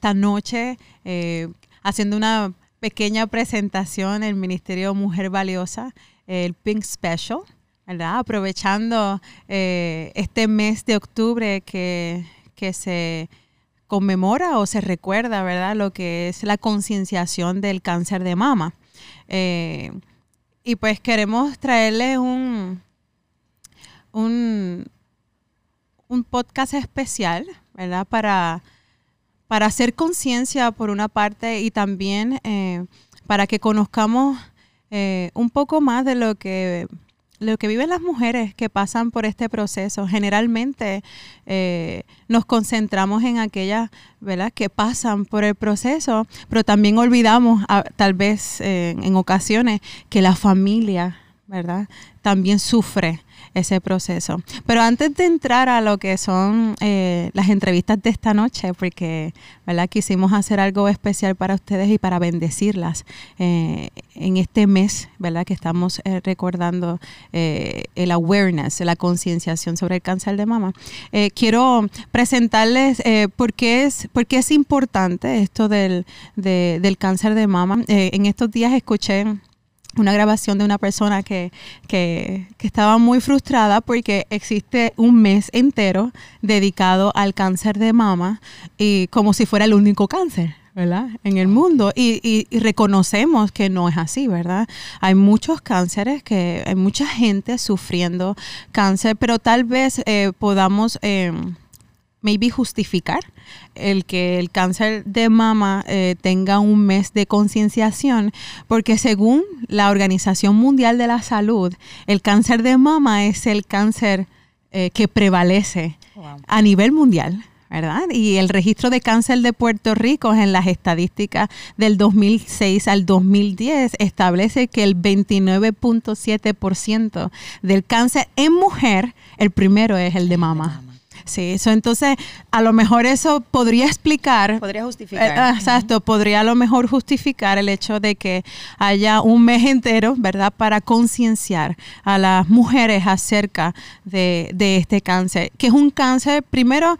esta noche eh, haciendo una pequeña presentación en el Ministerio Mujer Valiosa, el Pink Special, ¿verdad? Aprovechando eh, este mes de octubre que, que se conmemora o se recuerda, ¿verdad? Lo que es la concienciación del cáncer de mama. y pues queremos traerles un, un, un podcast especial, ¿verdad? Para, para hacer conciencia por una parte y también eh, para que conozcamos eh, un poco más de lo que lo que viven las mujeres que pasan por este proceso. Generalmente eh, nos concentramos en aquellas ¿verdad? que pasan por el proceso, pero también olvidamos, tal vez en ocasiones, que la familia ¿verdad? también sufre ese proceso. Pero antes de entrar a lo que son eh, las entrevistas de esta noche, porque ¿verdad? quisimos hacer algo especial para ustedes y para bendecirlas eh, en este mes ¿verdad? que estamos eh, recordando el awareness, la concienciación sobre el cáncer de mama, quiero presentarles por, qué es, por qué es importante esto del, del cáncer de mama. en estos días escuché una grabación de una persona que, que, estaba muy frustrada porque existe un mes entero dedicado al cáncer de mama y como si fuera el único cáncer. ¿verdad? En el mundo y, y, reconocemos que no es así, ¿verdad? Hay muchos cánceres, que hay mucha gente sufriendo cáncer, pero tal vez eh, podamos eh, maybe justificar el que el cáncer de mama eh, tenga un mes de concienciación, porque según la Organización Mundial de la Salud, el cáncer de mama es el cáncer eh, que prevalece a nivel mundial. ¿verdad? Y el registro de cáncer de Puerto Rico en las estadísticas del 2006 al 2010 establece que el 29.7% del cáncer en mujer, el primero es el de mama. Sí, eso entonces a lo mejor eso podría explicar. Podría justificar. Eh, exacto, podría a lo mejor justificar el hecho de que haya un mes entero, ¿verdad?, para concienciar a las mujeres acerca de, de este cáncer, que es un cáncer, primero,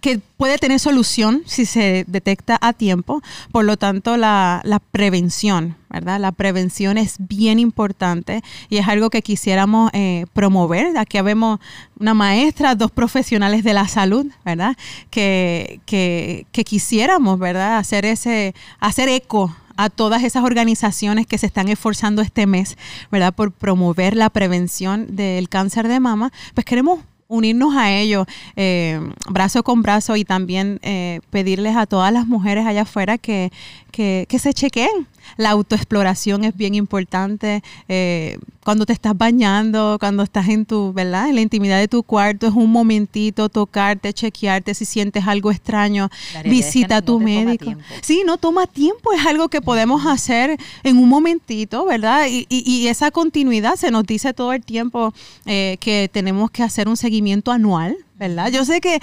que puede tener solución si se detecta a tiempo. Por lo tanto, la, prevención, ¿verdad? La prevención es bien importante y es algo que quisiéramos eh, promover. Aquí vemos una maestra, dos profesionales de la salud, ¿verdad? Que, que, que quisiéramos, ¿verdad? Hacer ese, hacer eco a todas esas organizaciones que se están esforzando este mes, ¿verdad? Por promover la prevención del cáncer de mama, pues queremos unirnos a ellos eh, brazo con brazo y también eh, pedirles a todas las mujeres allá afuera que, que, que se chequeen, la autoexploración es bien importante. Eh, cuando te estás bañando, cuando estás en tu, ¿verdad? En la intimidad de tu cuarto, es un momentito tocarte, chequearte si sientes algo extraño. Visita a tu médico. Sí, no toma tiempo, es algo que podemos hacer en un momentito, ¿verdad? Y, y, esa continuidad se nos dice todo el tiempo eh, que tenemos que hacer un seguimiento anual, ¿verdad? Yo sé que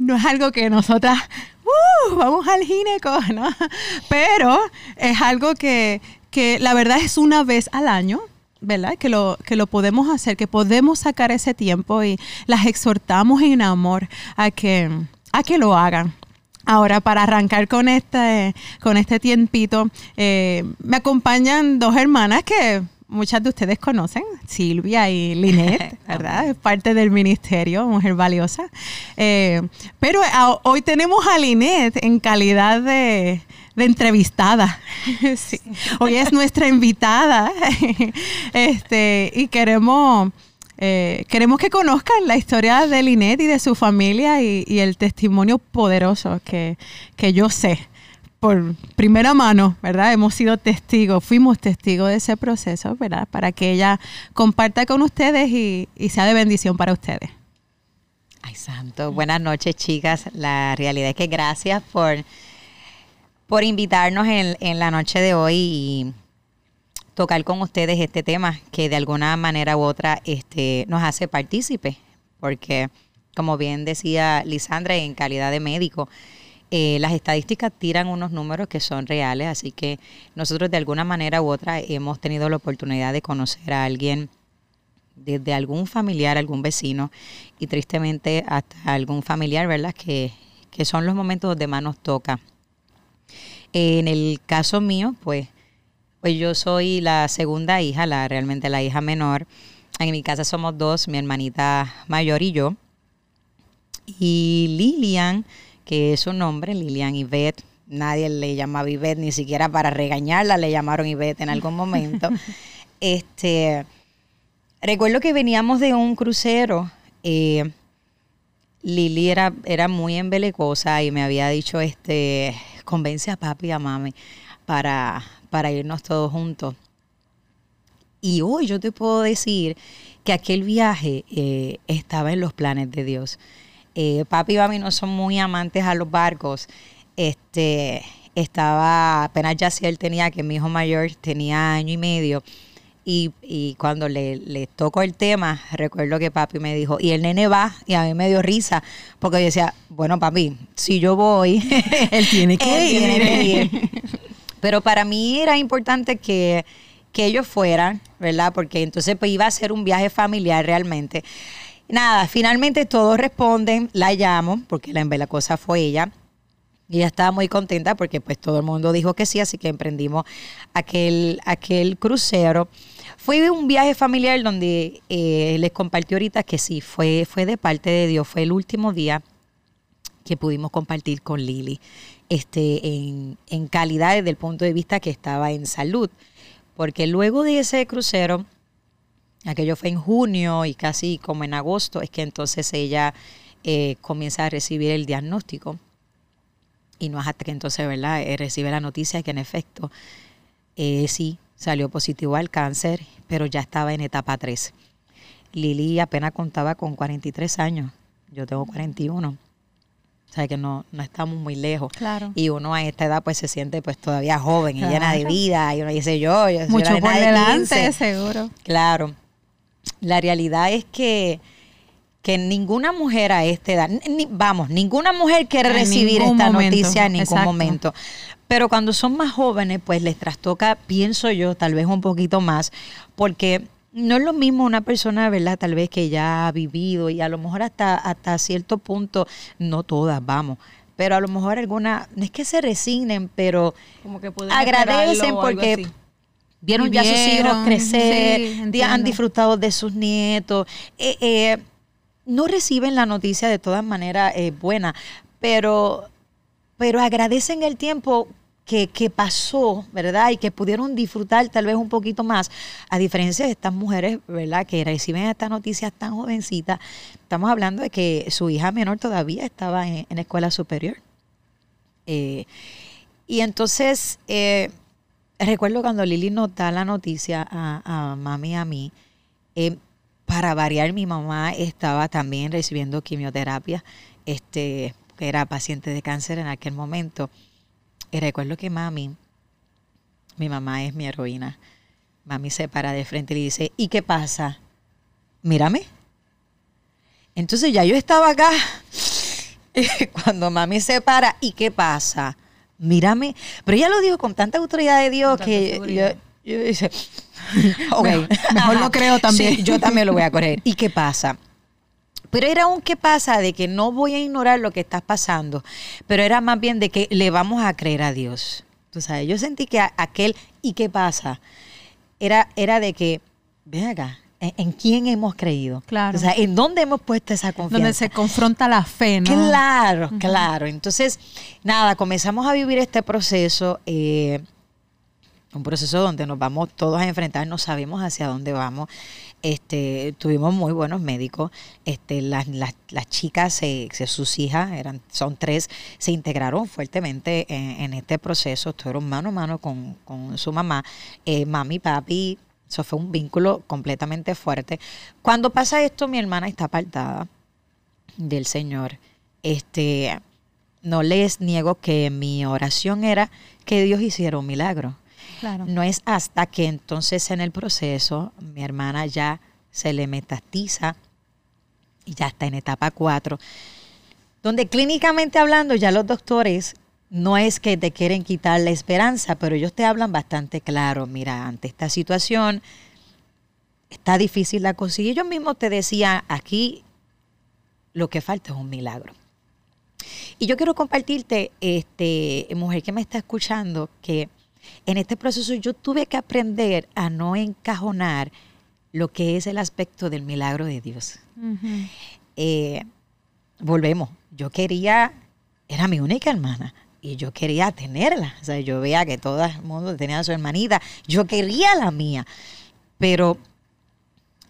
no es algo que nosotras uh, vamos al gineco, ¿no? Pero es algo que, que la verdad es una vez al año, ¿verdad? Que lo, que lo podemos hacer, que podemos sacar ese tiempo y las exhortamos en amor a que, a que lo hagan. Ahora, para arrancar con este, con este tiempito, eh, me acompañan dos hermanas que muchas de ustedes conocen, Silvia y Linet, ¿verdad? Es parte del ministerio, mujer valiosa. Eh, pero hoy tenemos a Linet en calidad de, entrevistada. Hoy es nuestra invitada este, y queremos, eh, queremos que conozcan la historia de Linet y de su familia y, el testimonio poderoso que, que yo sé por primera mano, ¿verdad? Hemos sido testigos, fuimos testigos de ese proceso, ¿verdad? Para que ella comparta con ustedes y, sea de bendición para ustedes. Ay, santo. Buenas noches, chicas. La realidad es que gracias por, por invitarnos en, en la noche de hoy y tocar con ustedes este tema que de alguna manera u otra este, nos hace partícipe, porque como bien decía Lisandra, en calidad de médico, eh, las estadísticas tiran unos números que son reales, así que nosotros de alguna manera u otra hemos tenido la oportunidad de conocer a alguien desde algún familiar, algún vecino y tristemente hasta algún familiar, ¿verdad? Que, que son los momentos donde más nos toca. En el caso mío, pues, pues yo soy la segunda hija, la realmente la hija menor. En mi casa somos dos, mi hermanita mayor y yo. Y Lilian, que es su nombre, Lilian Yvette, nadie le llamaba Ivette, ni siquiera para regañarla le llamaron Ivette en algún momento. este, recuerdo que veníamos de un crucero. Eh, Lili era, era muy embelecosa y me había dicho, este, convence a papi y a mami para, para irnos todos juntos. Y hoy yo te puedo decir que aquel viaje eh, estaba en los planes de Dios. Eh, papi y mami no son muy amantes a los barcos este, estaba, apenas ya si él tenía, que mi hijo mayor tenía año y medio, y, y cuando le, le tocó el tema, recuerdo que papi me dijo, y el nene va, y a mí me dio risa, porque yo decía, bueno papi, si yo voy, él tiene que ir. Pero para mí era importante que, que ellos fueran, ¿verdad? Porque entonces pues, iba a ser un viaje familiar realmente. Nada, finalmente todos responden, la llamo, porque la cosa fue ella y ella estaba muy contenta porque pues todo el mundo dijo que sí, así que emprendimos aquel, aquel crucero. Fue un viaje familiar donde eh, les compartí ahorita que sí, fue, fue de parte de Dios, fue el último día que pudimos compartir con Lili, este, en, en calidad desde el punto de vista que estaba en salud. Porque luego de ese crucero, aquello fue en junio y casi como en agosto, es que entonces ella eh, comienza a recibir el diagnóstico y no es hasta que entonces, ¿verdad?, eh, recibe la noticia que en efecto eh, sí salió positivo al cáncer, pero ya estaba en etapa 3. Lili apenas contaba con 43 años, yo tengo 41. O sea que no, no estamos muy lejos. Claro. Y uno a esta edad pues se siente pues todavía joven y llena de vida. Y uno dice yo, yo Mucho por delante, seguro. Claro. La realidad es que que ninguna mujer a esta edad, vamos, ninguna mujer quiere recibir esta noticia en ningún momento. Pero cuando son más jóvenes, pues les trastoca, pienso yo, tal vez un poquito más, porque no es lo mismo una persona, ¿verdad? Tal vez que ya ha vivido y a lo mejor hasta, hasta cierto punto, no todas, vamos, pero a lo mejor algunas, no es que se resignen, pero Como que agradecen porque vieron ya sus hijos crecer, han disfrutado de sus nietos. Eh, eh, no reciben la noticia de todas maneras eh, buena, pero, pero agradecen el tiempo que, pasó, ¿verdad? Y que pudieron disfrutar tal vez un poquito más, a diferencia de estas mujeres, ¿verdad? Que reciben estas noticias tan jovencitas. Estamos hablando de que su hija menor todavía estaba en, escuela superior. Eh, y entonces, eh, recuerdo cuando Lili nos da la noticia a, a mami y a mí, eh, para variar, mi mamá estaba también recibiendo quimioterapia, este, era paciente de cáncer en aquel momento. Y recuerdo que mami, mi mamá es mi heroína, mami se para de frente y le dice, ¿y qué pasa? Mírame. Entonces ya yo estaba acá. Cuando mami se para, ¿y qué pasa? Mírame. Pero ella lo dijo con tanta autoridad de Dios que yo, yo dice, mejor, lo creo también. yo también lo voy a correr. ¿Y qué pasa? Pero era un qué pasa de que no voy a ignorar lo que está pasando, pero era más bien de que le vamos a creer a Dios. Tú sabes, yo sentí que aquel ¿y qué pasa? Era, era de que, ven acá, ¿en, quién hemos creído? Claro. O sea, ¿en dónde hemos puesto esa confianza? Donde se confronta la fe, ¿no? Claro, claro. Entonces, nada, comenzamos a vivir este proceso. Eh, un proceso donde nos vamos todos a enfrentar, no sabemos hacia dónde vamos. Este, tuvimos muy buenos médicos. Este, las, las, las chicas, sus hijas, eran, son tres, se integraron fuertemente en, este proceso, estuvieron mano a mano con, su mamá, eh, mami, papi. Eso fue un vínculo completamente fuerte. Cuando pasa esto, mi hermana está apartada del Señor. Este, no les niego que mi oración era que Dios hiciera un milagro no es hasta que entonces en el proceso mi hermana ya se le metastiza y ya está en etapa 4, donde clínicamente hablando ya los doctores no es que te quieren quitar la esperanza, pero ellos te hablan bastante claro, mira, ante esta situación está difícil la cosa. Y ellos mismos te decían, aquí lo que falta es un milagro. Y yo quiero compartirte, este, mujer que me está escuchando, que en este proceso yo tuve que aprender a no encajonar lo que es el aspecto del milagro de Dios. Eh, volvemos, yo quería, era mi única hermana, y yo quería tenerla. O sea, yo veía que todo el mundo tenía a su hermanita, yo quería la mía. Pero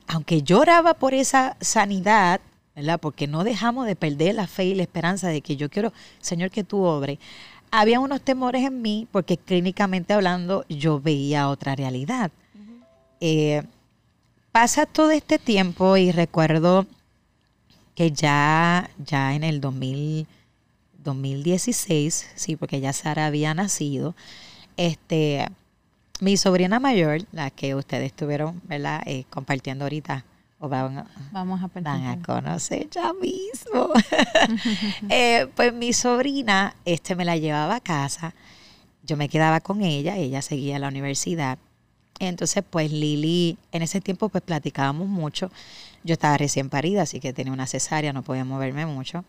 aunque lloraba por esa sanidad, ¿verdad? Porque no dejamos de perder la fe y la esperanza de que yo quiero, Señor, que tú obre. Había unos temores en mí porque clínicamente hablando yo veía otra realidad. Eh, pasa todo este tiempo y recuerdo que ya, ya en el 2016, sí, porque ya Sara había nacido, este, mi sobrina mayor, la que ustedes estuvieron, ¿verdad? Eh, compartiendo ahorita Vamos a, van a conocer ya mismo. Eh, pues mi sobrina este, me la llevaba a casa, yo me quedaba con ella, ella seguía la universidad. Entonces, pues Lili, en ese tiempo pues platicábamos mucho. Yo estaba recién parida, así que tenía una cesárea, no podía moverme mucho.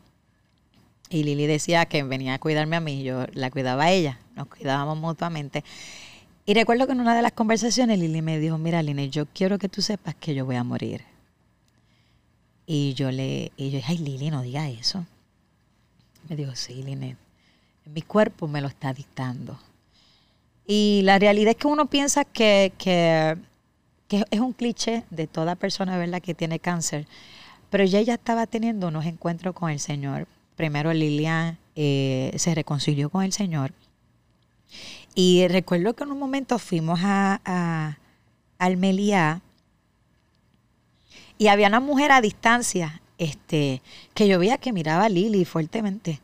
Y Lili decía que venía a cuidarme a mí, yo la cuidaba a ella, nos cuidábamos mutuamente. Y recuerdo que en una de las conversaciones Lili me dijo, mira Lili, yo quiero que tú sepas que yo voy a morir. Y yo le y yo dije, ay Lili, no diga eso. Me dijo, sí, Linet, mi cuerpo me lo está dictando. Y la realidad es que uno piensa que, que, es un cliché de toda persona ¿verdad? que tiene cáncer, pero ella estaba teniendo unos encuentros con el Señor. Primero Lilian eh, se reconcilió con el Señor. Y recuerdo que en un momento fuimos a, a, al Meliá y había una mujer a distancia este, que yo veía que miraba a Lili fuertemente.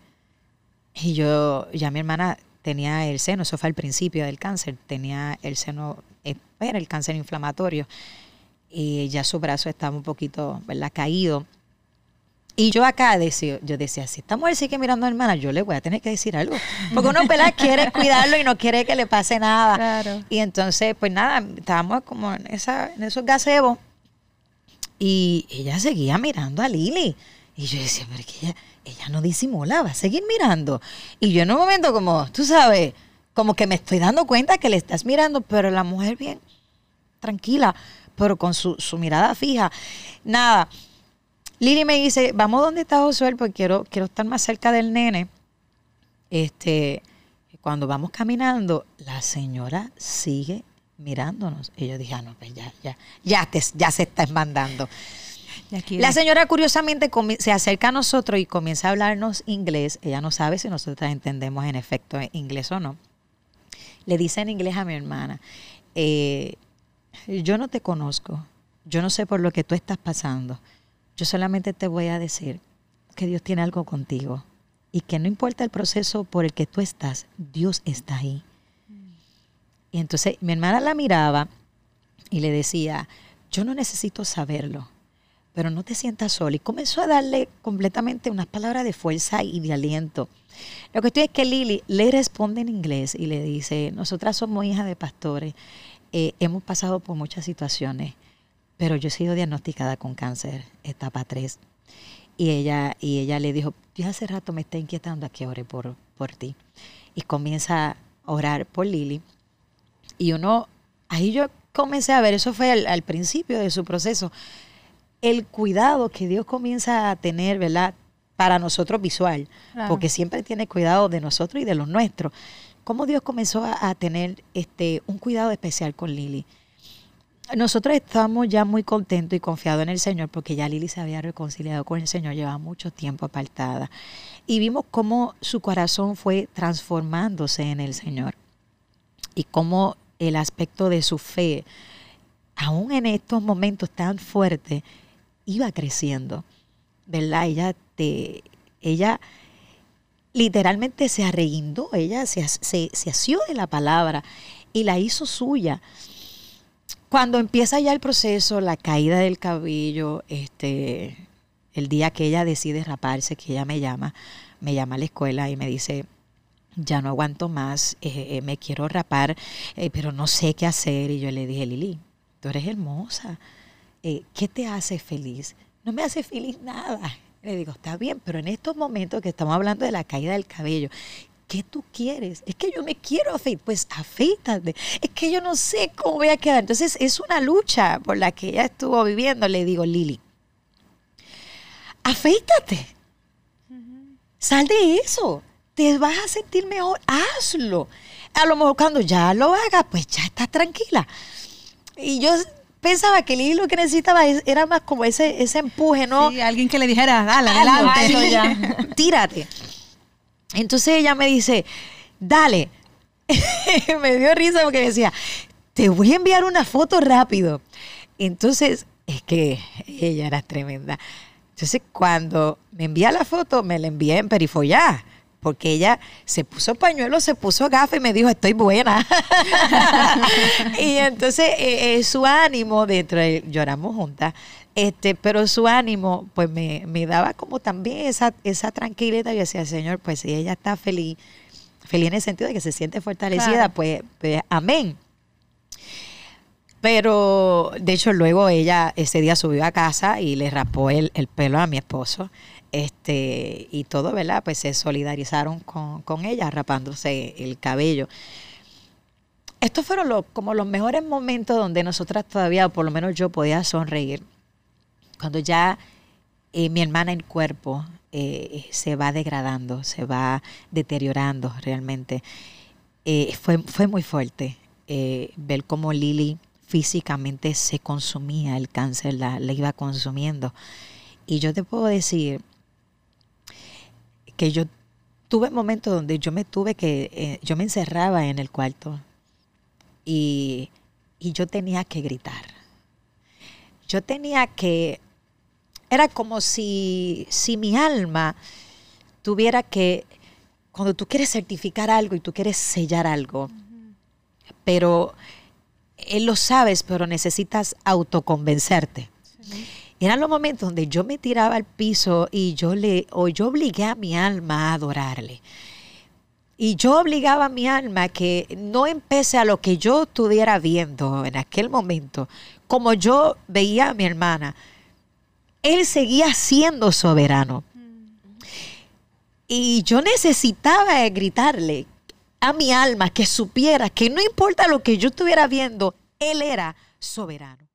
Y yo, ya mi hermana tenía el seno, eso fue al principio del cáncer, tenía el seno, eh, era el cáncer inflamatorio. Y ya su brazo estaba un poquito, ¿verdad? Caído. Y yo acá decía, yo decía, si esta mujer sigue mirando a mi hermana, yo le voy a tener que decir algo. Porque uno quiere cuidarlo y no quiere que le pase nada. Y entonces, pues nada, estábamos como en, esa, en esos gazebos y ella seguía mirando a Lili. Y yo decía, pero que ella, ella no disimula, va a seguir mirando. Y yo en un momento como, tú sabes, como que me estoy dando cuenta que le estás mirando, pero la mujer bien tranquila, pero con su, mirada fija. Nada. Lili me dice, vamos donde está Josué, porque quiero, quiero estar más cerca del nene. Este, cuando vamos caminando, la señora sigue mirándonos. Y yo dije, ah, no, pues ya, ya, ya, te, ya se está mandando. La señora curiosamente se acerca a nosotros y comienza a hablarnos inglés. Ella no sabe si nosotros entendemos en efecto inglés o no. Le dice en inglés a mi hermana, eh, yo no te conozco, yo no sé por lo que tú estás pasando. Yo solamente te voy a decir que Dios tiene algo contigo y que no importa el proceso por el que tú estás, Dios está ahí. Y entonces mi hermana la miraba y le decía, yo no necesito saberlo, pero no te sientas sola. Y comenzó a darle completamente unas palabras de fuerza y de aliento. Lo que estoy es que Lili le responde en inglés y le dice, nosotras somos hijas de pastores, eh, hemos pasado por muchas situaciones, pero yo he sido diagnosticada con cáncer, etapa 3. Y ella, y ella le dijo, yo hace rato me está inquietando a que ore por, por ti. Y comienza a orar por Lili y uno, ahí yo comencé a ver, eso fue al, principio de su proceso, el cuidado que Dios comienza a tener, ¿verdad? Para nosotros visual, porque siempre tiene cuidado de nosotros y de los nuestros. Cómo Dios comenzó a, tener este, un cuidado especial con Lili. Nosotros estamos ya muy contentos y confiados en el Señor porque ya Lili se había reconciliado con el Señor, llevaba mucho tiempo apartada. Y vimos cómo su corazón fue transformándose en el Señor y cómo el aspecto de su fe, aún en estos momentos tan fuertes, iba creciendo, ¿verdad? Ella, te, ella literalmente se arreguindó, ella se, se, se asió de la palabra y la hizo suya. Cuando empieza ya el proceso, la caída del cabello, este, el día que ella decide raparse, que ella me llama, me llama a la escuela y me dice, ya no aguanto más, eh, eh, me quiero rapar, eh, pero no sé qué hacer. Y yo le dije, Lili, tú eres hermosa, ¿qué te hace feliz? No me hace feliz nada. Le digo, está bien, pero en estos momentos que estamos hablando de la caída del cabello, ¿qué tú quieres? Es que yo me quiero afeitar, pues afeítate. Es que yo no sé cómo voy a quedar. Entonces es una lucha por la que ella estuvo viviendo. Le digo, Lili, afeítate. Sal de eso. Te vas a sentir mejor. Hazlo. A lo mejor cuando ya lo hagas, pues ya estás tranquila. Y yo pensaba que Lili lo que necesitaba era más como ese, ese empuje, ¿no? Sí, alguien que le dijera, dale, adelante. ya. Tírate. Entonces ella me dice, dale. me dio risa porque decía, te voy a enviar una foto rápido. Entonces, es que ella era tremenda. Entonces, cuando me envía la foto, me la envía en perifollá porque ella se puso pañuelo, se puso gafas y me dijo, estoy buena. y entonces eh, eh, su ánimo, dentro de, lloramos juntas, este, pero su ánimo, pues me, daba como también esa, esa tranquilidad. Y decía, Señor, pues si ella está feliz, feliz en el sentido de que se siente fortalecida, pues, pues amén. Pero de hecho luego ella ese día subió a casa y le rapó el, el pelo a mi esposo este y todo, ¿verdad? Pues se solidarizaron con, con ella rapándose el cabello. Estos fueron los, como los mejores momentos donde nosotras todavía, o por lo menos yo, podía sonreír. Cuando ya eh, mi hermana en cuerpo eh, se va degradando, se va deteriorando realmente. Eh, fue, fue muy fuerte ver cómo Lili físicamente se consumía, el cáncer la, la iba consumiendo. Y yo te puedo decir que yo tuve momentos donde yo me tuve que, yo me encerraba en el cuarto y, yo tenía que gritar. Yo tenía que, era como si, si mi alma tuviera que, cuando tú quieres certificar algo y tú quieres sellar algo, pero él lo sabes, pero necesitas autoconvencerte. Eran los momentos donde yo me tiraba al piso y yo le, o yo obligué a mi alma a adorarle. Y yo obligaba a mi alma que no empecé a lo que yo estuviera viendo en aquel momento, como yo veía a mi hermana, él seguía siendo soberano. Y yo necesitaba gritarle a mi alma que supiera que no importa lo que yo estuviera viendo, él era soberano.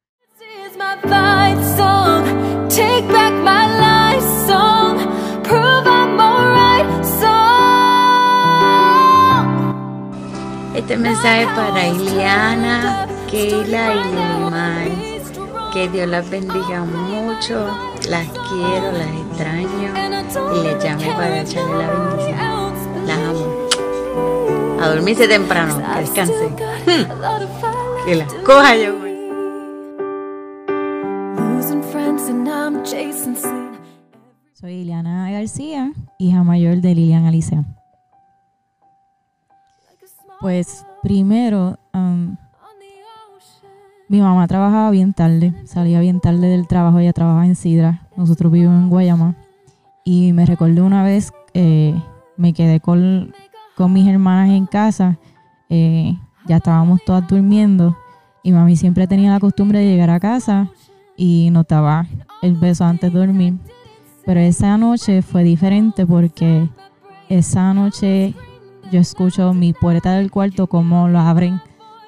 Este mensaje para Iliana, Keila y Limar. Que Dios las bendiga mucho. Las quiero, las extraño. Y les llame para echarle la bendición. Las amo. A dormirse temprano, que descansen. que las coja yo. Soy Liliana García, hija mayor de Liliana Alicia. Pues primero, um, mi mamá trabajaba bien tarde, salía bien tarde del trabajo, ella trabajaba en Sidra, nosotros vivimos en Guayama. Y me recordé una vez, eh, me quedé con, mis hermanas en casa, eh, ya estábamos todas durmiendo y mami siempre tenía la costumbre de llegar a casa y notaba el beso antes de dormir. Pero esa noche fue diferente porque esa noche yo escucho mi puerta del cuarto como lo abren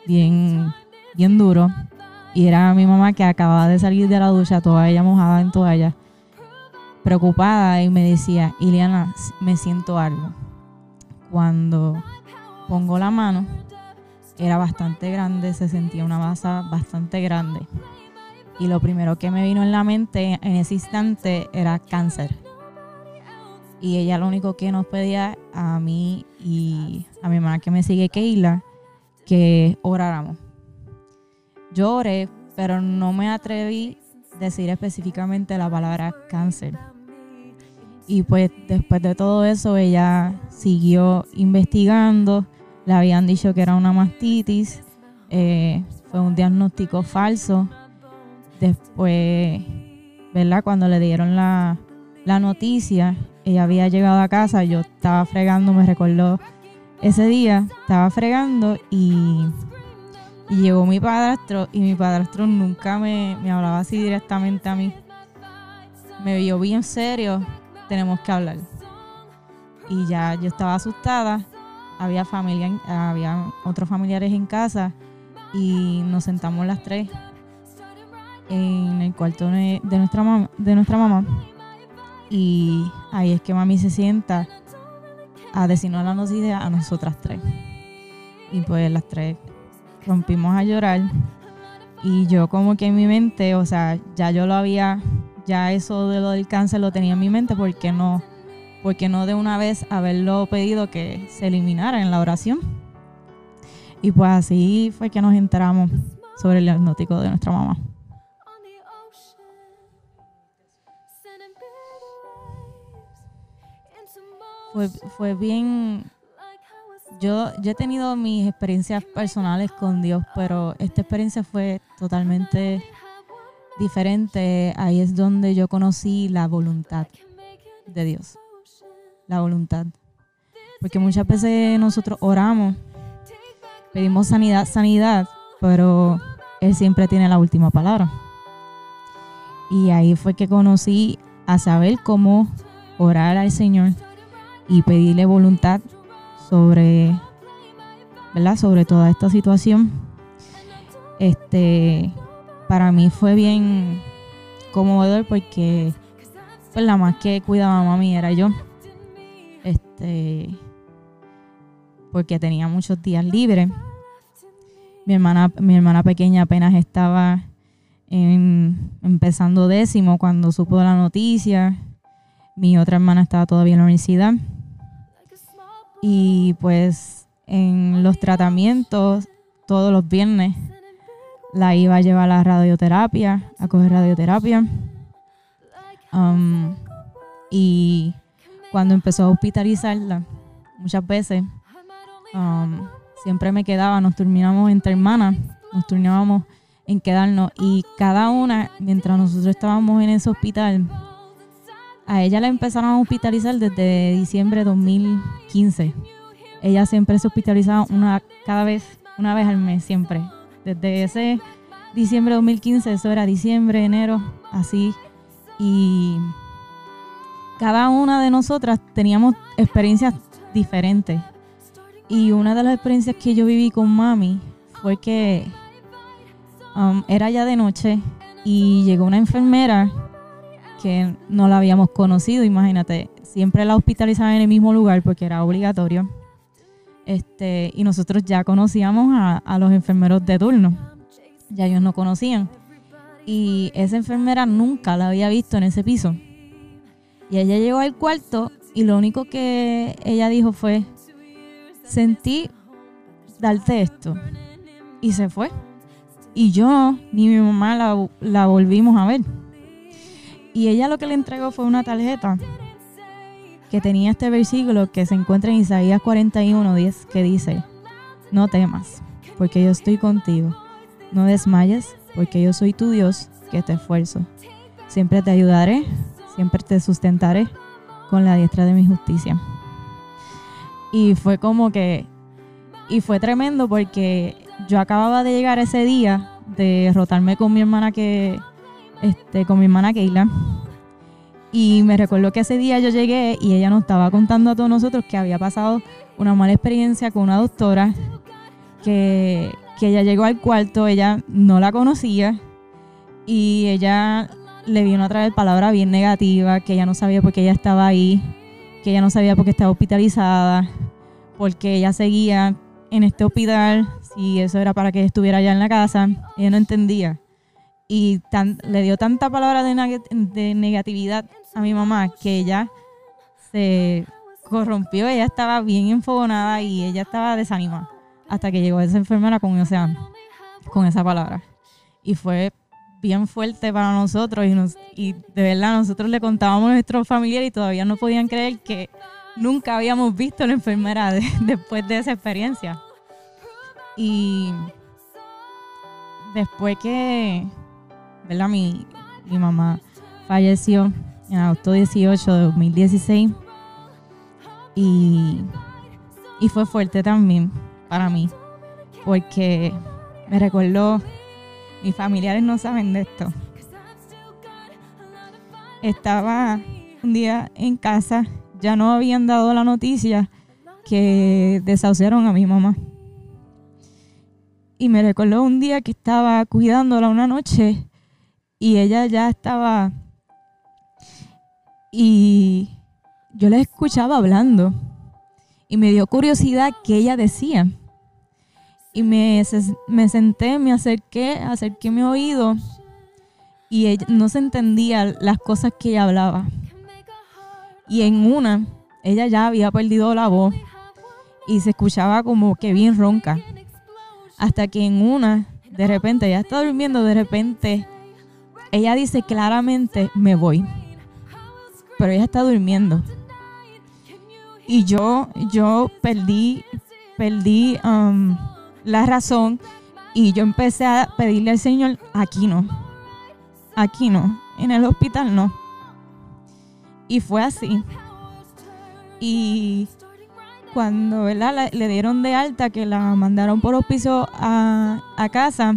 bien, bien duro. Y era mi mamá que acababa de salir de la ducha, toda ella mojada en toalla, preocupada y me decía, Iliana, me siento algo. Cuando pongo la mano, era bastante grande, se sentía una masa bastante grande. Y lo primero que me vino en la mente en ese instante era cáncer. Y ella lo único que nos pedía a mí y a mi mamá que me sigue, Keila, que oráramos. Yo oré, pero no me atreví a decir específicamente la palabra cáncer. Y pues después de todo eso, ella siguió investigando. Le habían dicho que era una mastitis. Eh, fue un diagnóstico falso Después, ¿verdad? Cuando le dieron la, noticia, ella había llegado a casa, yo estaba fregando, me recordó ese día, estaba fregando y Y llegó mi padrastro y mi padrastro nunca me, me hablaba así directamente a mí. Me vio bien serio, tenemos que hablar. Y ya yo estaba asustada, había familia, había otros familiares en casa y nos sentamos las tres en el cuarto de de nuestra mamá, de nuestra mamá. Y ahí es que mami se sienta a decirnos la noticia a nosotras tres. Y pues las tres rompimos a llorar. Y yo como que en mi mente, o sea, ya yo lo había, ya eso de lo del cáncer lo tenía en mi mente, ¿por qué no, por qué no de una vez haberlo pedido que se eliminara en la oración? Y pues así fue que nos enteramos sobre el diagnóstico de nuestra mamá. Fue, fue bien, yo, he tenido mis experiencias personales con Dios, pero esta experiencia fue totalmente diferente. Ahí es donde yo conocí la voluntad de Dios. La voluntad. Porque muchas veces nosotros oramos, pedimos sanidad, sanidad, pero Él siempre tiene la última palabra. Y ahí fue que conocí a saber cómo orar al Señor y pedirle voluntad sobre, ¿verdad? Sobre toda esta situación. Este, para mí fue bien conmovedor porque pues la más que cuidaba a mami era yo. Este, porque tenía muchos días libres. Mi hermana, mi hermana pequeña apenas estaba en- empezando décimo cuando supo la noticia. Mi otra hermana estaba todavía en la universidad. Y pues en los tratamientos, todos los viernes, la iba a llevar a la radioterapia, a coger radioterapia. Um, y cuando empezó a hospitalizarla, muchas veces, um, siempre me quedaba, nos turnábamos entre hermanas, nos turnábamos en quedarnos y cada una, mientras nosotros estábamos en ese hospital, a ella la empezaron a hospitalizar desde diciembre de 2015. Ella siempre se hospitalizaba una cada vez, una vez al mes, siempre. Desde ese diciembre de 2015, eso era diciembre, enero, así. Y cada una de nosotras teníamos experiencias diferentes. Y una de las experiencias que yo viví con mami fue que um, era ya de noche y llegó una enfermera que no la habíamos conocido, imagínate, siempre la hospitalizaban en el mismo lugar porque era obligatorio. Este, y nosotros ya conocíamos a, los enfermeros de turno, ya ellos no conocían. Y esa enfermera nunca la había visto en ese piso. Y ella llegó al cuarto y lo único que ella dijo fue, sentí darte esto. Y se fue. Y yo ni mi mamá la, la volvimos a ver. Y ella lo que le entregó fue una tarjeta que tenía este versículo que se encuentra en Isaías 41, 10, que dice, no temas, porque yo estoy contigo. No desmayes, porque yo soy tu Dios, que te esfuerzo. Siempre te ayudaré, siempre te sustentaré con la diestra de mi justicia. Y fue como que, y fue tremendo porque yo acababa de llegar ese día de rotarme con mi hermana que, este, con mi hermana Keila. Y me recuerdo que ese día yo llegué y ella nos estaba contando a todos nosotros que había pasado una mala experiencia con una doctora, que, que ella llegó al cuarto, ella no la conocía y ella le vino a traer palabra bien negativa, que ella no sabía por qué ella estaba ahí, que ella no sabía por qué estaba hospitalizada, porque ella seguía en este hospital, si eso era para que estuviera allá en la casa, ella no entendía. Y le dio tanta palabra de, neg- de negatividad a mi mamá que ella se corrompió, ella estaba bien enfogonada y ella estaba desanimada hasta que llegó esa enfermera con, o sea, con esa palabra. Y fue bien fuerte para nosotros y, nos, y de verdad nosotros le contábamos a nuestros familiares y todavía no podían creer que nunca habíamos visto a la enfermera de- después de esa experiencia. Y después que, ¿verdad? Mi, mi mamá falleció en agosto 18 de 2016 y, y fue fuerte también para mí porque me recordó, mis familiares no saben de esto. Estaba un día en casa, ya no habían dado la noticia que desahuciaron a mi mamá. Y me recordó un día que estaba cuidándola una noche y ella ya estaba y yo la escuchaba hablando y me dio curiosidad qué ella decía. Y me, me senté, me acerqué, acerqué mi oído y ella, no se entendía las cosas que ella hablaba. Y en una, ella ya había perdido la voz y se escuchaba como que bien ronca. Hasta que en una, de repente, ella está durmiendo, de repente, ella dice claramente, me voy. Pero ella está durmiendo. Y yo, yo perdí, perdí um, la razón y yo empecé a pedirle al Señor, aquí no, aquí no, en el hospital no. Y fue así. Y cuando ¿verdad? le dieron de alta, que la mandaron por hospicio a, a casa,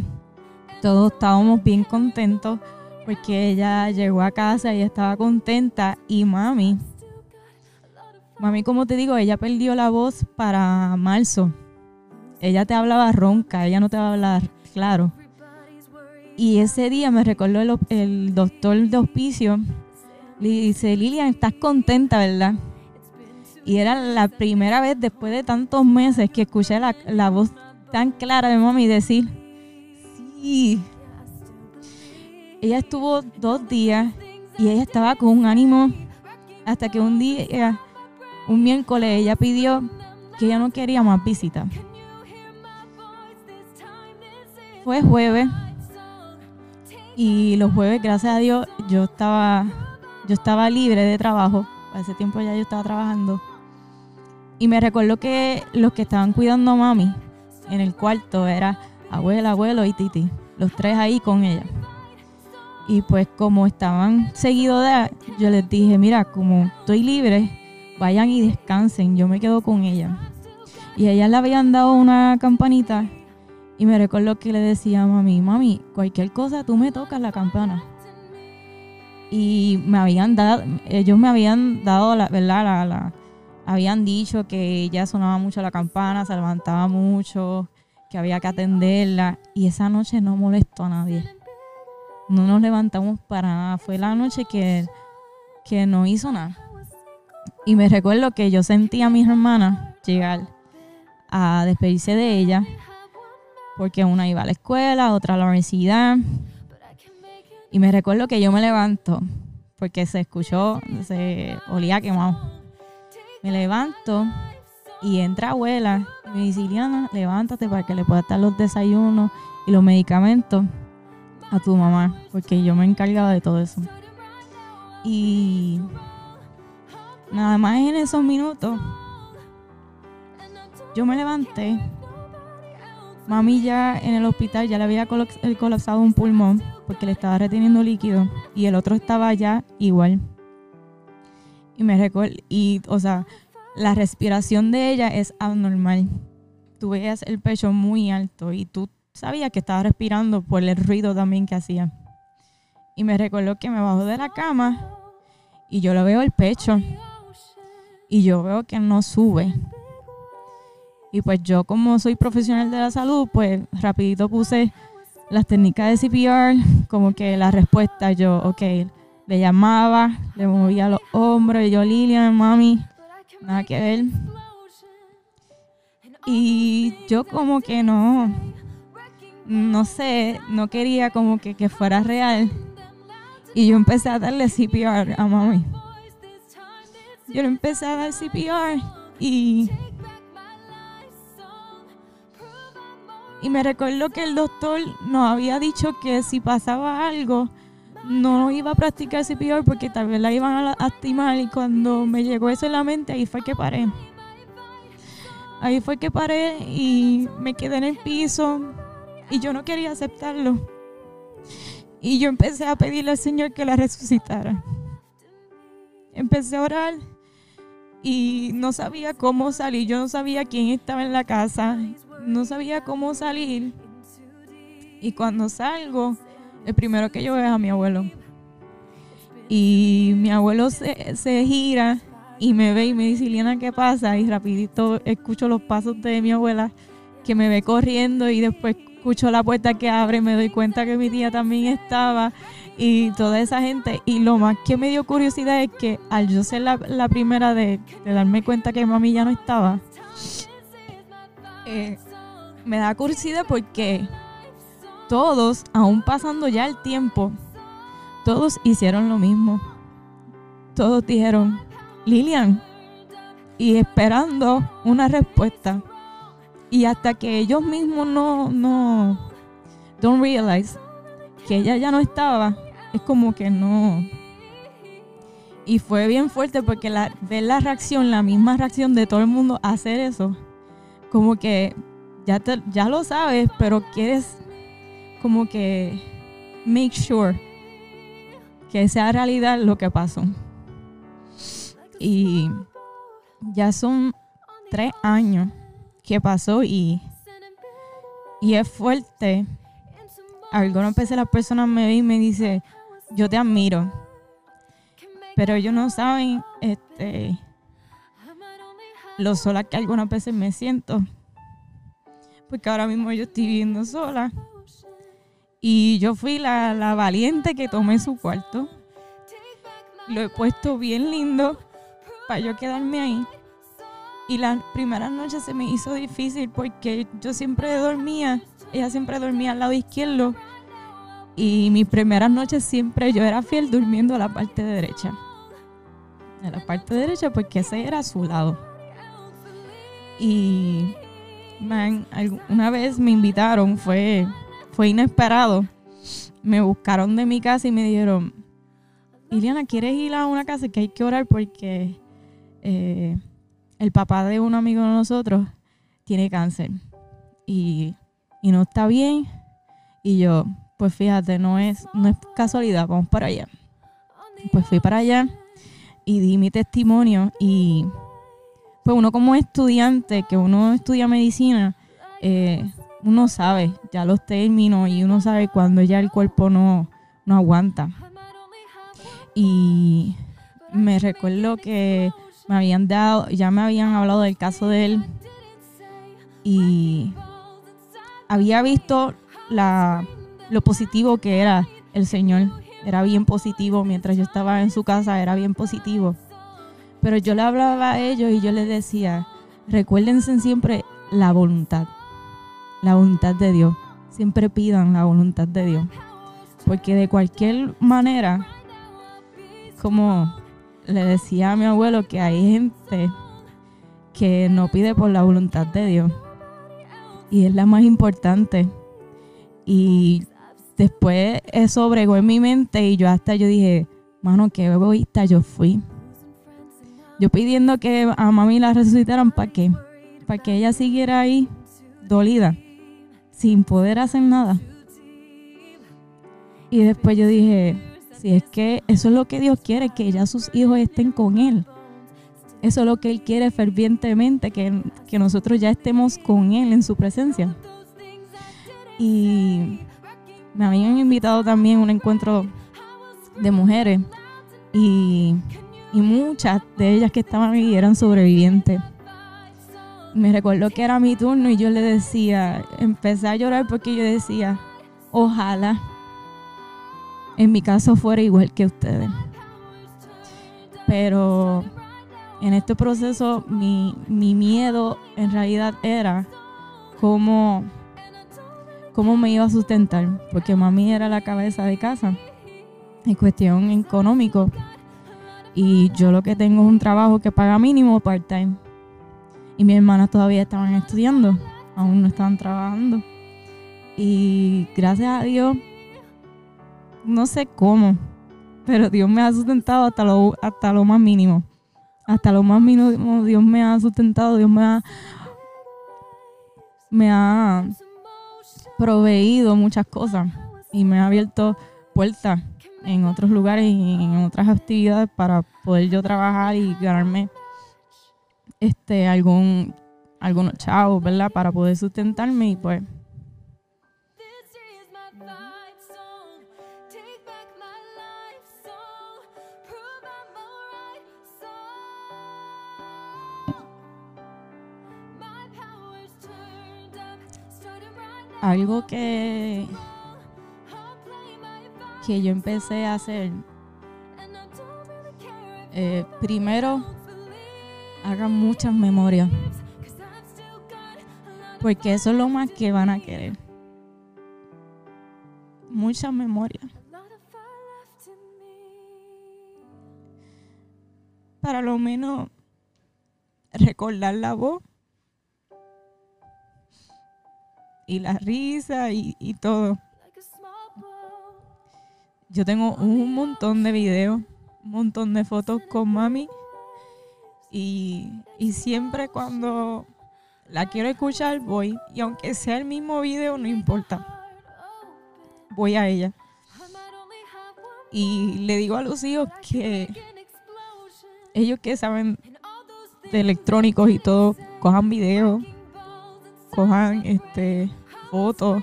todos estábamos bien contentos porque ella llegó a casa y estaba contenta y mami, mami como te digo, ella perdió la voz para marzo. Ella te hablaba ronca, ella no te va a hablar claro. Y ese día me recordó el, el doctor de hospicio, le dice, Lilian, estás contenta, ¿verdad? Y era la primera vez después de tantos meses que escuché la, la voz tan clara de mami decir, sí. Ella estuvo dos días y ella estaba con un ánimo hasta que un día, un miércoles, ella pidió que ella no quería más visitas. Fue jueves y los jueves, gracias a Dios, yo estaba, yo estaba libre de trabajo. A ese tiempo ya yo estaba trabajando. Y me recuerdo que los que estaban cuidando a mami en el cuarto era abuela, abuelo y Titi. Los tres ahí con ella. Y pues como estaban seguidos de yo les dije, mira, como estoy libre, vayan y descansen, yo me quedo con ella. Y a ella le habían dado una campanita y me recuerdo que le decía a mami, mami, cualquier cosa tú me tocas la campana. Y me habían dado, ellos me habían dado la, ¿verdad? La, la, habían dicho que ya sonaba mucho la campana, se levantaba mucho, que había que atenderla. Y esa noche no molestó a nadie. No nos levantamos para nada. Fue la noche que, que no hizo nada. Y me recuerdo que yo sentí a mis hermanas llegar a despedirse de ella porque una iba a la escuela, otra a la universidad. Y me recuerdo que yo me levanto, porque se escuchó, se olía quemado. Me levanto y entra abuela y me dice, Iliana, levántate para que le pueda dar los desayunos y los medicamentos a tu mamá, porque yo me encargaba de todo eso. Y nada más en esos minutos, yo me levanté Mami ya en el hospital ya le había eh, colapsado un pulmón porque le estaba reteniendo líquido y el otro estaba ya igual. Y me recuerdo, y o sea, la respiración de ella es anormal. Tú veías el pecho muy alto y tú sabías que estaba respirando por el ruido también que hacía. Y me recuerdo que me bajó de la cama y yo le veo el pecho y yo veo que no sube. Y pues yo como soy profesional de la salud, pues rapidito puse las técnicas de CPR, como que la respuesta yo, ok, le llamaba, le movía los hombros, y yo, Lilian, mami, nada que ver. Y yo como que no, no sé, no quería como que, que fuera real. Y yo empecé a darle CPR a mami. Yo le empecé a dar CPR y Y me recuerdo que el doctor nos había dicho que si pasaba algo, no iba a practicar CPR porque tal vez la iban a lastimar. Y cuando me llegó eso en la mente, ahí fue que paré. Ahí fue que paré y me quedé en el piso y yo no quería aceptarlo. Y yo empecé a pedirle al Señor que la resucitara. Empecé a orar y no sabía cómo salir. Yo no sabía quién estaba en la casa no sabía cómo salir. Y cuando salgo, el primero que yo veo es a mi abuelo. Y mi abuelo se, se gira y me ve y me dice, Liliana, ¿qué pasa? Y rapidito escucho los pasos de mi abuela que me ve corriendo y después escucho la puerta que abre, me doy cuenta que mi tía también estaba y toda esa gente. Y lo más que me dio curiosidad es que al yo ser la, la primera de, darme cuenta que mami ya no estaba, eh, me da curiosidad porque todos, aún pasando ya el tiempo, todos hicieron lo mismo. Todos dijeron, Lilian, y esperando una respuesta. Y hasta que ellos mismos no, no, don't realize que ella ya no estaba, es como que no. Y fue bien fuerte porque la, ver la reacción, la misma reacción de todo el mundo a hacer eso, como que ya, te- ya lo sabes, pero quieres como que make sure que sea realidad lo que pasó. Y ya son tres años que pasó y, y es fuerte. Algunas veces las personas me ven y me dicen, yo te admiro. Pero ellos no saben este, lo sola que algunas veces me siento. Porque ahora mismo yo estoy viviendo sola. Y yo fui la, la valiente que tomé su cuarto. Lo he puesto bien lindo para yo quedarme ahí. Y las primeras noches se me hizo difícil porque yo siempre dormía, ella siempre dormía al lado izquierdo. Y mis primeras noches siempre yo era fiel durmiendo a la parte derecha. A la parte derecha porque ese era su lado. Y man, una vez me invitaron, fue, fue inesperado. Me buscaron de mi casa y me dijeron, Iliana, ¿quieres ir a una casa que hay que orar porque eh, el papá de un amigo de nosotros tiene cáncer y, y no está bien? Y yo, pues fíjate, no es, no es casualidad, vamos para allá. Pues fui para allá y di mi testimonio y pues uno como estudiante, que uno estudia medicina, eh, uno sabe ya los términos y uno sabe cuando ya el cuerpo no, no aguanta. Y me recuerdo que me habían dado, ya me habían hablado del caso de él y había visto la, lo positivo que era el Señor. Era bien positivo mientras yo estaba en su casa, era bien positivo. Pero yo le hablaba a ellos y yo les decía, recuérdense siempre la voluntad, la voluntad de Dios. Siempre pidan la voluntad de Dios. Porque de cualquier manera, como le decía a mi abuelo, que hay gente que no pide por la voluntad de Dios. Y es la más importante. Y después eso bregó en mi mente y yo hasta yo dije, mano, qué egoísta yo fui. Yo pidiendo que a mami la resucitaran para qué? Para que ella siguiera ahí dolida, sin poder hacer nada. Y después yo dije, si es que eso es lo que Dios quiere, que ya sus hijos estén con Él. Eso es lo que Él quiere fervientemente, que, que nosotros ya estemos con Él en su presencia. Y me habían invitado también a un encuentro de mujeres y, y muchas de ellas que estaban ahí eran sobrevivientes. Me recuerdo que era mi turno y yo le decía, empecé a llorar porque yo decía, ojalá en mi caso fuera igual que ustedes. Pero en este proceso mi, mi miedo en realidad era cómo, cómo me iba a sustentar, porque mami era la cabeza de casa. En cuestión económico. Y yo lo que tengo es un trabajo que paga mínimo part-time. Y mis hermanas todavía estaban estudiando, aún no estaban trabajando. Y gracias a Dios no sé cómo, pero Dios me ha sustentado hasta lo, hasta lo más mínimo. Hasta lo más mínimo Dios me ha sustentado, Dios me ha, me ha proveído muchas cosas y me ha abierto puertas en otros lugares y en otras actividades para poder yo trabajar y ganarme este algún algunos chavos, ¿verdad? Para poder sustentarme y pues algo que, que yo empecé a hacer, eh, primero hagan muchas memorias, porque eso es lo más que van a querer. Muchas memorias. Para lo menos recordar la voz y la risa y, y todo. Yo tengo un montón de videos, un montón de fotos con mami. Y, y siempre cuando la quiero escuchar voy. Y aunque sea el mismo video no importa, voy a ella. Y le digo a los hijos que ellos que saben de electrónicos y todo, cojan videos, cojan este fotos,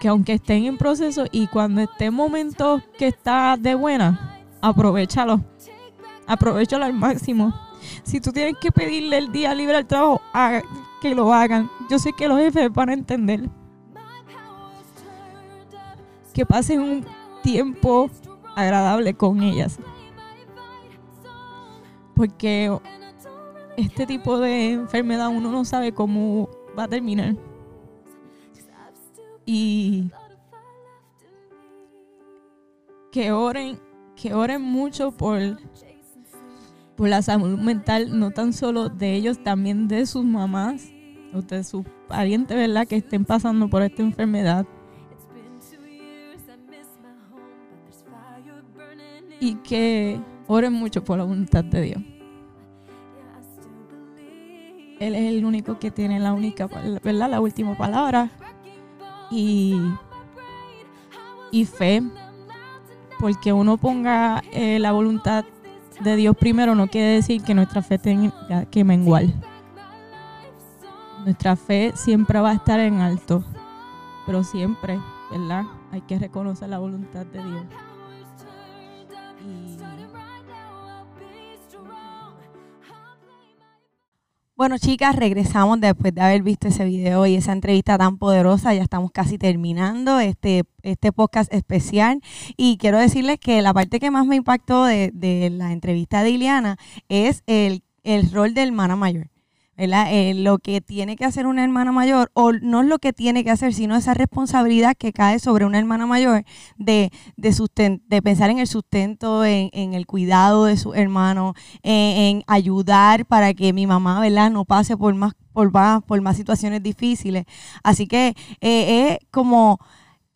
que aunque estén en proceso y cuando esté en momentos que está de buena, aprovechalo, aprovechalo al máximo. Si tú tienes que pedirle el día libre al trabajo, haga- que lo hagan. Yo sé que los jefes van a entender. Que pasen un tiempo agradable con ellas. Porque este tipo de enfermedad uno no sabe cómo va a terminar. Y que oren, mucho por, por la salud mental, no tan solo de ellos, también de sus mamás o de sus parientes, ¿verdad? Que estén pasando por esta enfermedad. Y que oren mucho por la voluntad de Dios. Él es el único que tiene la única, ¿verdad? La última palabra. Y, y fe. Porque uno ponga eh, la voluntad de Dios primero no quiere decir que nuestra fe tenga que menguar. Nuestra fe siempre va a estar en alto. Pero siempre, ¿verdad? Hay que reconocer la voluntad de Dios. Bueno, chicas, regresamos después de haber visto ese video y esa entrevista tan poderosa. Ya estamos casi terminando este, este podcast especial. Y quiero decirles que la parte que más me impactó de, de la entrevista de Iliana es el, el rol de hermana mayor. ¿Verdad? Eh, lo que tiene que hacer una hermana mayor, o no es lo que tiene que hacer, sino esa responsabilidad que cae sobre una hermana mayor de, de, susten- de pensar en el sustento, en, en el cuidado de su hermano, en, en ayudar para que mi mamá ¿verdad? no pase por más, por más, por más situaciones difíciles. Así que eh, es como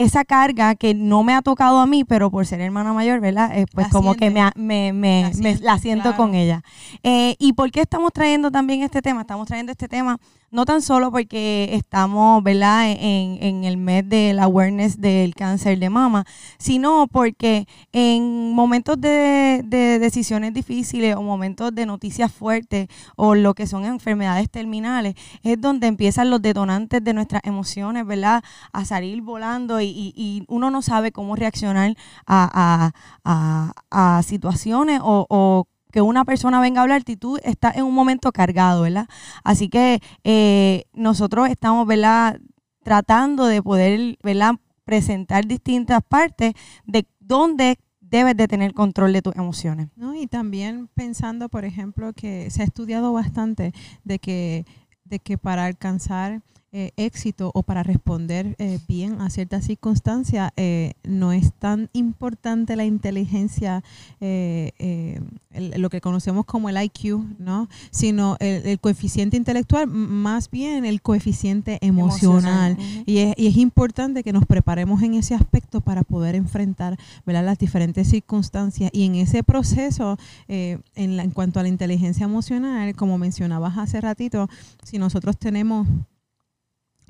esa carga que no me ha tocado a mí, pero por ser hermana mayor, ¿verdad? Eh, pues La como que me, ha- me, me- La me- siente, la siento claro. con ella. Eh, ¿Y por qué estamos trayendo también este tema? Estamos trayendo este tema no tan solo porque estamos, ¿verdad?, en, en el mes del awareness del cáncer de mama, sino porque en momentos de, de decisiones difíciles o momentos de noticias fuertes o lo que son enfermedades terminales, es donde empiezan los detonantes de nuestras emociones, ¿verdad?, a salir volando y, y- y uno no sabe cómo reaccionar a, a- a- situaciones o que una persona venga a hablarte y tú estás en un momento cargado, ¿verdad? Así que eh, nosotros estamos, ¿verdad? Tratando de poder, ¿verdad? Presentar distintas partes de dónde debes de tener control de tus emociones. ¿no? Y también pensando, por ejemplo, que se ha estudiado bastante de que, de que para alcanzar eh, éxito o para responder eh, bien a ciertas circunstancias, eh, no es tan importante la inteligencia, eh, eh, el- lo que conocemos como el IQ, ¿no? Sino el, el coeficiente intelectual, más bien el coeficiente emocional. Y es, y es importante que nos preparemos en ese aspecto para poder enfrentar ¿verdad? las diferentes circunstancias. Y en ese proceso, eh, en, la- en cuanto a la inteligencia emocional, como mencionabas hace ratito, si nosotros tenemos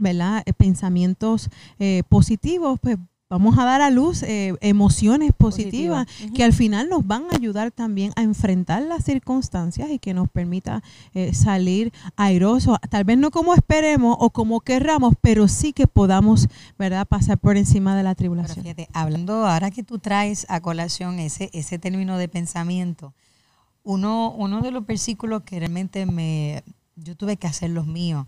¿verdad? Eh, pensamientos eh, positivos, pues vamos a dar a luz eh, emociones positivas Positiva. que al final nos van a ayudar también a enfrentar las circunstancias y que nos permita eh, salir airosos, tal vez no como esperemos o como querramos, pero sí que podamos, ¿verdad?, pasar por encima de la tribulación. fíjate, hablando ahora que tú traes a colación ese, ese término de pensamiento, uno, uno de los versículos que realmente me, yo tuve que hacer los míos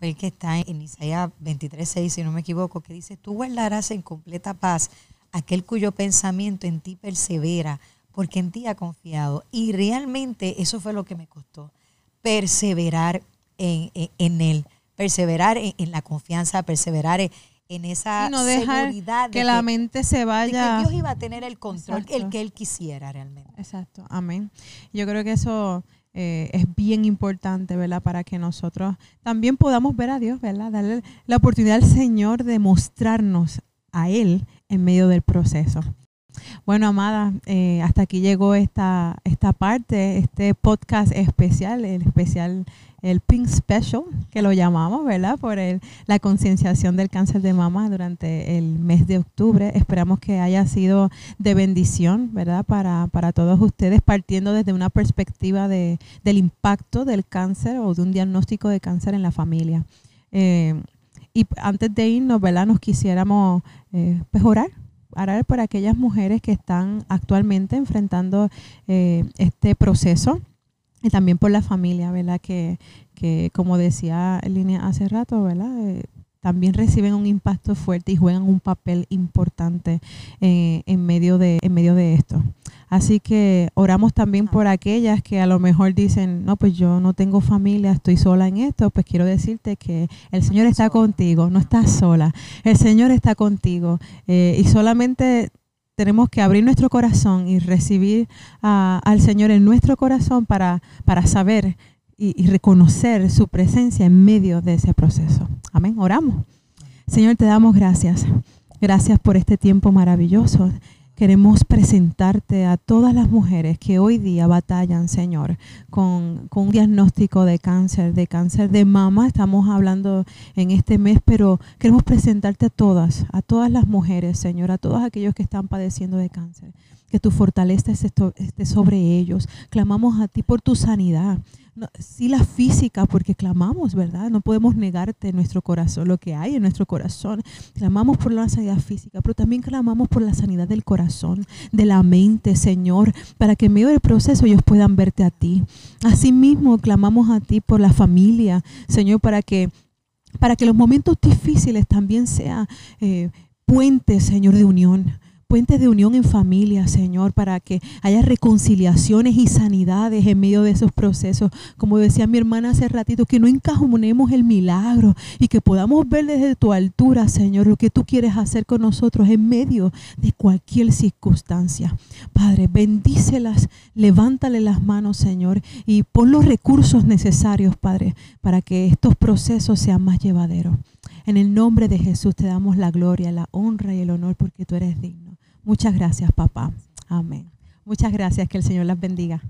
fue el que está en Isaías 23.6, si no me equivoco, que dice, tú guardarás en completa paz aquel cuyo pensamiento en ti persevera, porque en ti ha confiado. Y realmente eso fue lo que me costó, perseverar en, él, perseverar en, la confianza, perseverar en, esa no dejar seguridad que, la mente se vaya. que Dios iba a tener el control, el que Él quisiera realmente. Exacto, amén. Yo creo que eso eh, es bien importante, ¿verdad? Para que nosotros también podamos ver a Dios, ¿verdad? Darle la oportunidad al Señor de mostrarnos a Él en medio del proceso. Bueno, amada, eh, hasta aquí llegó esta, esta parte, este podcast especial, el especial, el Pink Special, que lo llamamos, ¿verdad? Por el, la concienciación del cáncer de mama durante el mes de octubre. Esperamos que haya sido de bendición, ¿verdad? Para, para todos ustedes, partiendo desde una perspectiva de, del impacto del cáncer o de un diagnóstico de cáncer en la familia. Eh, y antes de irnos, ¿verdad? Nos quisiéramos eh, pues orar por aquellas mujeres que están actualmente enfrentando eh, este proceso y también por la familia, ¿verdad? Que, que como decía Línea hace rato, ¿verdad? Eh, también reciben un impacto fuerte y juegan un papel importante eh, en, medio de, en medio de esto. Así que oramos también por aquellas que a lo mejor dicen, no, pues yo no tengo familia, estoy sola en esto. Pues quiero decirte que el Señor está contigo, no estás sola. El Señor está contigo. Eh, y solamente tenemos que abrir nuestro corazón y recibir al Señor en nuestro corazón para, para saber y, reconocer su presencia en medio de ese proceso. Amén. Oramos. Señor, te damos gracias. Gracias por este tiempo maravilloso. Queremos presentarte a todas las mujeres que hoy día batallan, Señor, con, con, un diagnóstico de cáncer, de cáncer de mama. Estamos hablando en este mes, pero queremos presentarte a todas, a todas las mujeres, Señor, a todos aquellos que están padeciendo de cáncer. Que tu fortaleza esté sobre ellos. Clamamos a ti por tu sanidad sí la física, porque clamamos, ¿verdad? No podemos negarte nuestro corazón lo que hay en nuestro corazón. Clamamos por la sanidad física, pero también clamamos por la sanidad del corazón, de la mente, Señor, para que en medio del proceso ellos puedan verte a ti. Asimismo, clamamos a ti por la familia, Señor, para que, para que los momentos difíciles también sean eh, puentes, Señor, de unión puentes de unión en familia, Señor, para que haya reconciliaciones y sanidades en medio de esos procesos. Como decía mi hermana hace ratito, que no encajonemos el milagro y que podamos ver desde tu altura, Señor, lo que tú quieres hacer con nosotros en medio de cualquier circunstancia. Padre, bendícelas, levántale las manos, Señor, y pon los recursos necesarios, Padre, para que estos procesos sean más llevaderos. En el nombre de Jesús te damos la gloria, la honra y el honor porque tú eres digno. Muchas gracias, papá. Amén. Muchas gracias. Que el Señor las bendiga.